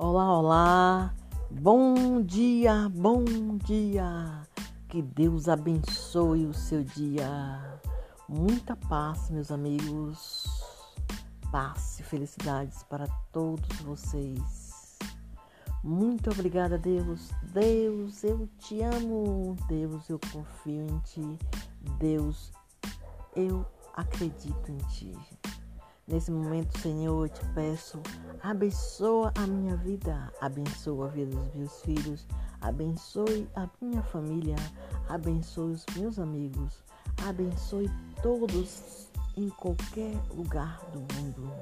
Olá, olá. Bom dia, bom dia. Que Deus abençoe o seu dia. Muita paz, meus amigos. Paz e felicidades para todos vocês. Muito obrigada, Deus. Deus, eu te amo. Deus, eu confio em ti. Deus, eu acredito em ti. Nesse momento, Senhor, eu te peço, abençoa a minha vida, abençoa a vida dos meus filhos, abençoe a minha família, abençoe os meus amigos, abençoe todos em qualquer lugar do mundo.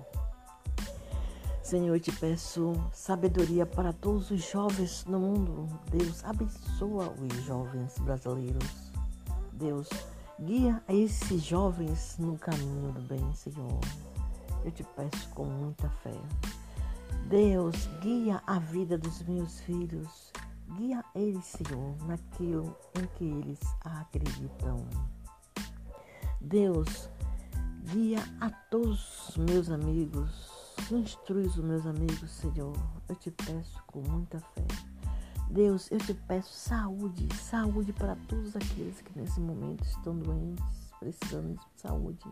Senhor, eu te peço sabedoria para todos os jovens no mundo. Deus, abençoa os jovens brasileiros. Deus, guia esses jovens no caminho do bem, Senhor eu te peço com muita fé. Deus, guia a vida dos meus filhos. Guia eles, Senhor, naquilo em que eles acreditam. Deus, guia a todos os meus amigos. Instrui os meus amigos, Senhor. Eu te peço com muita fé. Deus, eu te peço saúde, saúde para todos aqueles que nesse momento estão doentes, precisando de saúde.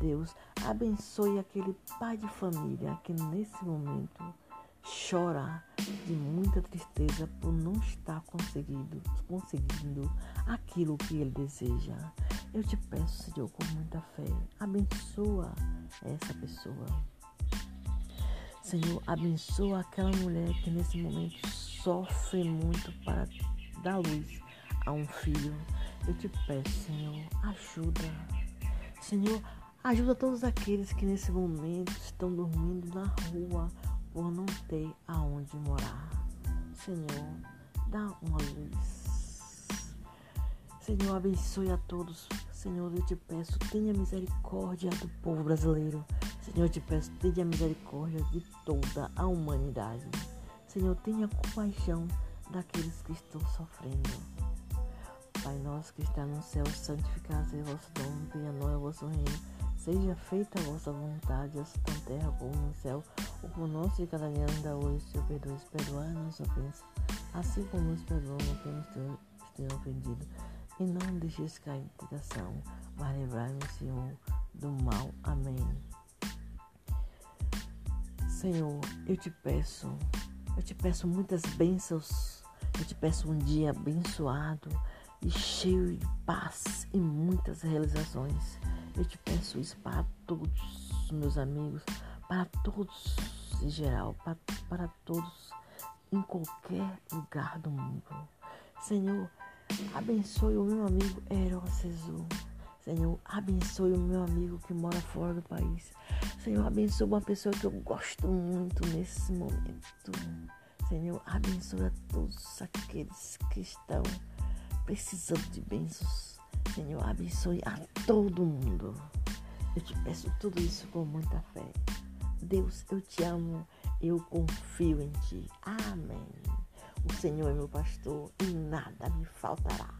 Deus abençoe aquele pai de família que nesse momento chora de muita tristeza por não estar conseguindo, conseguindo aquilo que ele deseja. Eu te peço, Senhor, com muita fé, abençoa essa pessoa. Senhor, abençoa aquela mulher que nesse momento sofre muito para dar luz a um filho. Eu te peço, Senhor, ajuda. Senhor, Ajuda todos aqueles que nesse momento estão dormindo na rua por não ter aonde morar. Senhor, dá uma luz. Senhor, abençoe a todos. Senhor, eu te peço, tenha misericórdia do povo brasileiro. Senhor, eu te peço, tenha misericórdia de toda a humanidade. Senhor, tenha compaixão daqueles que estão sofrendo. Pai nosso que está no céu, santificado seja o vosso nome, venha a nós o vosso reino Seja feita a vossa vontade, assim na terra como no céu. O pão nosso de cada dia anda hoje, Senhor, perdoe, perdoar nossa ofensa, assim como nos perdoamos quem nos tem ofendido. E não deixeis cair em tentação, mas livrai-nos, Senhor, do mal. Amém. Senhor, eu te peço, eu te peço muitas bênçãos, eu te peço um dia abençoado e cheio de paz e muitas realizações. Eu te peço isso para todos os meus amigos, para todos em geral, para, para todos em qualquer lugar do mundo. Senhor, abençoe o meu amigo Heróceso. Senhor, abençoe o meu amigo que mora fora do país. Senhor, abençoe uma pessoa que eu gosto muito nesse momento. Senhor, abençoe a todos aqueles que estão precisando de bênçãos. Senhor, abençoe a todo mundo. Eu te peço tudo isso com muita fé. Deus, eu te amo, eu confio em ti. Amém. O Senhor é meu pastor e nada me faltará.